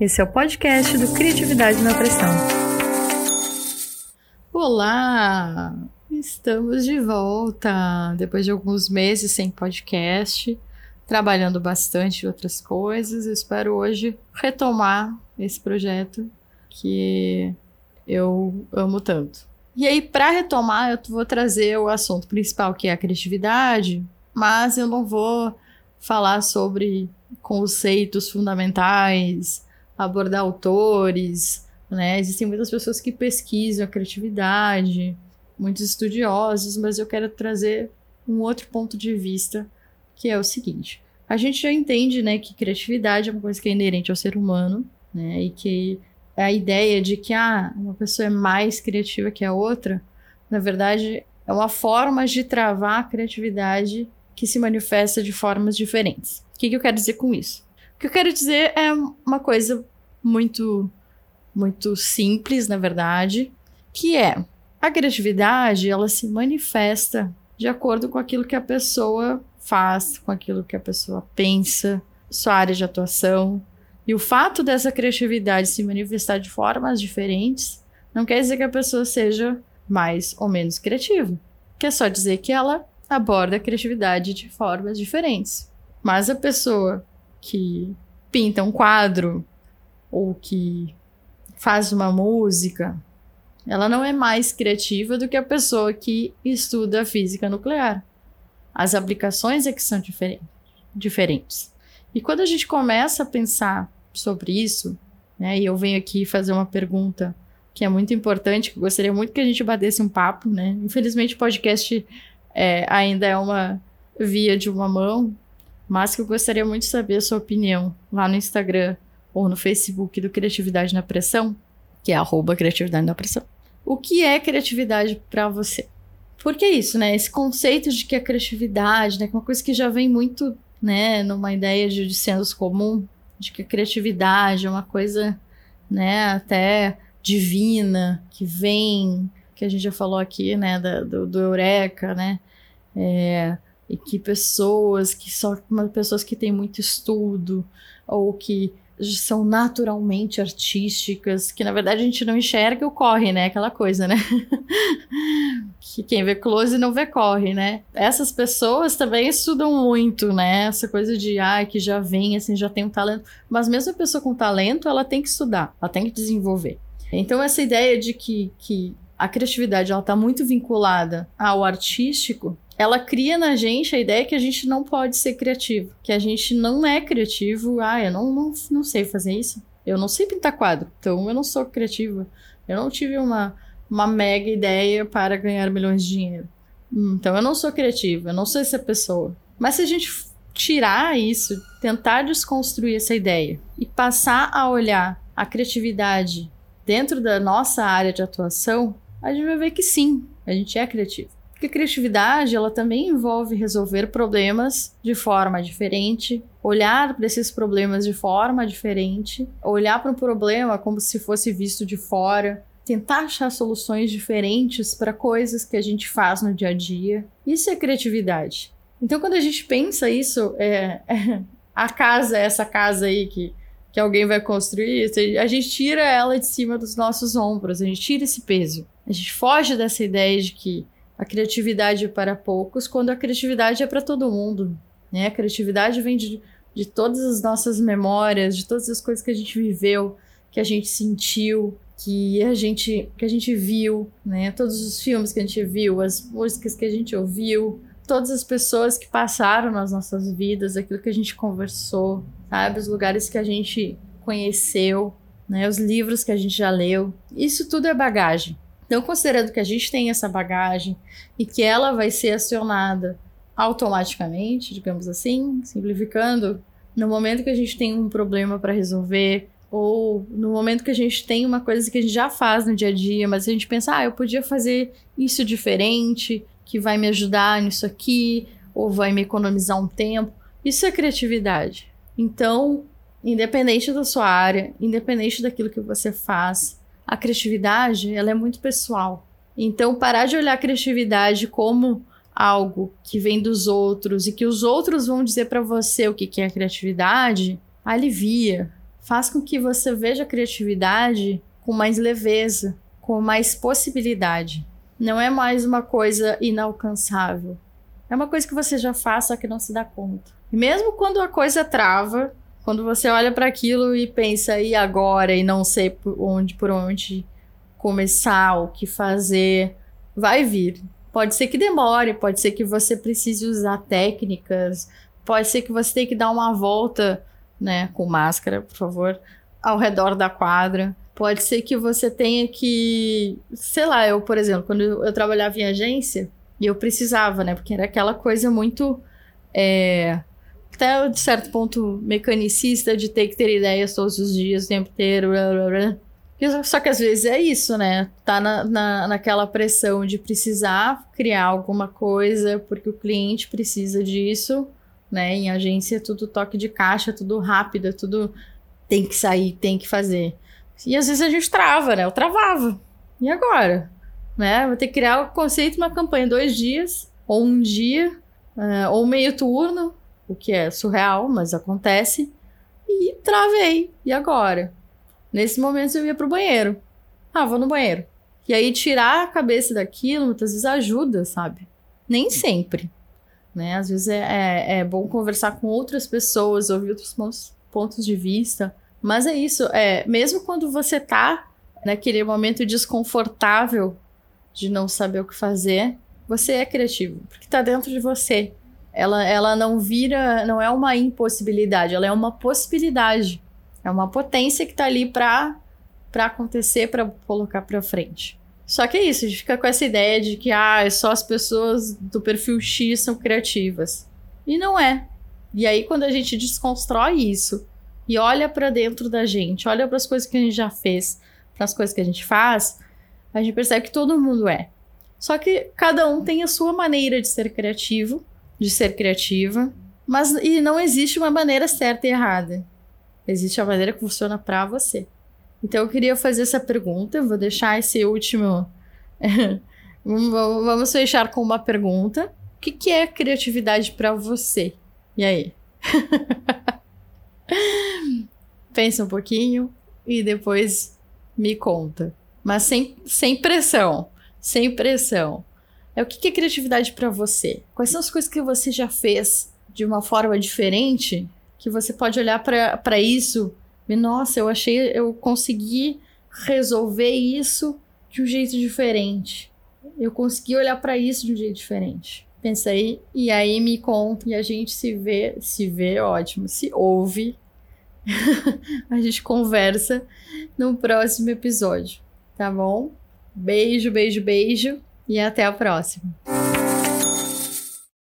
Esse é o podcast do Criatividade na Pressão. Olá! Estamos de volta depois de alguns meses sem podcast, trabalhando bastante outras coisas. Eu espero hoje retomar esse projeto que eu amo tanto. E aí, para retomar, eu vou trazer o assunto principal, que é a criatividade, mas eu não vou falar sobre conceitos fundamentais, abordar autores, né? Existem muitas pessoas que pesquisam a criatividade, muitos estudiosos, mas eu quero trazer um outro ponto de vista, que é o seguinte: a gente já entende, né, que criatividade é uma coisa que é inerente ao ser humano, né, e que a ideia de que ah, uma pessoa é mais criativa que a outra, na verdade, é uma forma de travar a criatividade que se manifesta de formas diferentes. O que, que eu quero dizer com isso? O que eu quero dizer é uma coisa muito, muito simples, na verdade, que é a criatividade, ela se manifesta de acordo com aquilo que a pessoa faz, com aquilo que a pessoa pensa, sua área de atuação. E o fato dessa criatividade se manifestar de formas diferentes não quer dizer que a pessoa seja mais ou menos criativa. Quer só dizer que ela aborda a criatividade de formas diferentes. Mas a pessoa que pinta um quadro ou que faz uma música, ela não é mais criativa do que a pessoa que estuda física nuclear. As aplicações é que são diferentes. E quando a gente começa a pensar sobre isso, né, e eu venho aqui fazer uma pergunta que é muito importante, que eu gostaria muito que a gente batesse um papo, né? Infelizmente o podcast é, ainda é uma via de uma mão, mas que eu gostaria muito de saber a sua opinião lá no Instagram ou no Facebook do Criatividade na Pressão, que é arroba Criatividade na Pressão. O que é criatividade para você? Porque é isso, né? Esse conceito de que a criatividade, né, que é uma coisa que já vem muito, né, numa ideia de, de senso comum, de que a criatividade é uma coisa, né, até divina, que vem, que a gente já falou aqui, né, da, do, do Eureka, né, é, e que pessoas que são pessoas que têm muito estudo ou que são naturalmente artísticas, que na verdade a gente não enxerga o corre, né? Aquela coisa, né? que quem vê close não vê corre, né? Essas pessoas também estudam muito, né? Essa coisa de, ah, que já vem, assim, já tem um talento. Mas mesmo a pessoa com talento, ela tem que estudar, ela tem que desenvolver. Então, essa ideia de que, que a criatividade, ela tá muito vinculada ao artístico, ela cria na gente a ideia que a gente não pode ser criativo, que a gente não é criativo. Ah, eu não, não, não sei fazer isso. Eu não sei pintar quadro, então eu não sou criativa. Eu não tive uma, uma mega ideia para ganhar milhões de dinheiro. Então eu não sou criativa, eu não sou essa pessoa. Mas se a gente tirar isso, tentar desconstruir essa ideia e passar a olhar a criatividade dentro da nossa área de atuação, a gente vai ver que sim, a gente é criativo. Porque a criatividade, ela também envolve resolver problemas de forma diferente, olhar para esses problemas de forma diferente, olhar para um problema como se fosse visto de fora, tentar achar soluções diferentes para coisas que a gente faz no dia a dia. Isso é criatividade. Então, quando a gente pensa isso, é, é, a casa, essa casa aí que, que alguém vai construir, a gente tira ela de cima dos nossos ombros, a gente tira esse peso. A gente foge dessa ideia de que a criatividade é para poucos, quando a criatividade é para todo mundo. Né? A criatividade vem de, de todas as nossas memórias, de todas as coisas que a gente viveu, que a gente sentiu, que a gente, que a gente viu, né? Todos os filmes que a gente viu, as músicas que a gente ouviu, todas as pessoas que passaram nas nossas vidas, aquilo que a gente conversou, sabe? Os lugares que a gente conheceu, né? Os livros que a gente já leu. Isso tudo é bagagem. Então, considerando que a gente tem essa bagagem e que ela vai ser acionada automaticamente, digamos assim, simplificando, no momento que a gente tem um problema para resolver, ou no momento que a gente tem uma coisa que a gente já faz no dia a dia, mas a gente pensa, ah, eu podia fazer isso diferente, que vai me ajudar nisso aqui, ou vai me economizar um tempo. Isso é criatividade. Então, independente da sua área, independente daquilo que você faz, a criatividade ela é muito pessoal. Então, parar de olhar a criatividade como algo que vem dos outros e que os outros vão dizer para você o que, que é criatividade, alivia, faz com que você veja a criatividade com mais leveza, com mais possibilidade. Não é mais uma coisa inalcançável. É uma coisa que você já faz, só que não se dá conta. E mesmo quando a coisa trava, quando você olha para aquilo e pensa, e agora? E não sei por onde, por onde começar, o que fazer, vai vir. Pode ser que demore, pode ser que você precise usar técnicas, pode ser que você tenha que dar uma volta, né, com máscara, por favor, ao redor da quadra. Pode ser que você tenha que, sei lá, eu, por exemplo, quando eu trabalhava em agência, e eu precisava, né, porque era aquela coisa muito é, até de certo ponto mecanicista de ter que ter ideias todos os dias, o tempo inteiro. Blá, blá, blá. Só que às vezes é isso, né? Tá na, na, naquela pressão de precisar criar alguma coisa porque o cliente precisa disso, né? Em agência é tudo toque de caixa, tudo rápido, tudo tem que sair, tem que fazer. E às vezes a gente trava, né? Eu travava. E agora? Né? Vou ter que criar o conceito de uma campanha dois dias, ou um dia, uh, ou meio turno, o que é surreal, mas acontece. E travei. E agora? Nesse momento eu ia pro banheiro. Ah, vou no banheiro. E aí tirar a cabeça daquilo muitas vezes ajuda, sabe? Nem sempre. Né? Às vezes é, é, é bom conversar com outras pessoas, ouvir outros pontos, pontos de vista. Mas é isso, é, mesmo quando você tá naquele momento desconfortável de não saber o que fazer, você é criativo, porque tá dentro de você. Ela, ela não vira, não é uma impossibilidade, ela é uma possibilidade. É uma potência que tá ali pra, pra acontecer, pra colocar pra frente. Só que é isso, a gente fica com essa ideia de que ah, só as pessoas do perfil X são criativas. E não é. E aí, quando a gente desconstrói isso e olha para dentro da gente, olha para as coisas que a gente já fez, para as coisas que a gente faz, a gente percebe que todo mundo é. Só que cada um tem a sua maneira de ser criativo, de ser criativa, mas e não existe uma maneira certa e errada. Existe a maneira que funciona para você. Então eu queria fazer essa pergunta, vou deixar esse último. Vamos fechar com uma pergunta. O que, que é criatividade para você? E aí? Pensa um pouquinho e depois me conta. Mas sem, sem pressão. Sem pressão. É o que, é criatividade para você? Quais são as coisas que você já fez de uma forma diferente que você pode olhar para isso e, nossa, eu achei, eu consegui resolver isso de um jeito diferente. Eu consegui olhar para isso de um jeito diferente. Pensa aí, e aí me conta, e a gente se vê, se vê, ótimo, se ouve, a gente conversa no próximo episódio, tá bom? Beijo, beijo, beijo e até a próxima.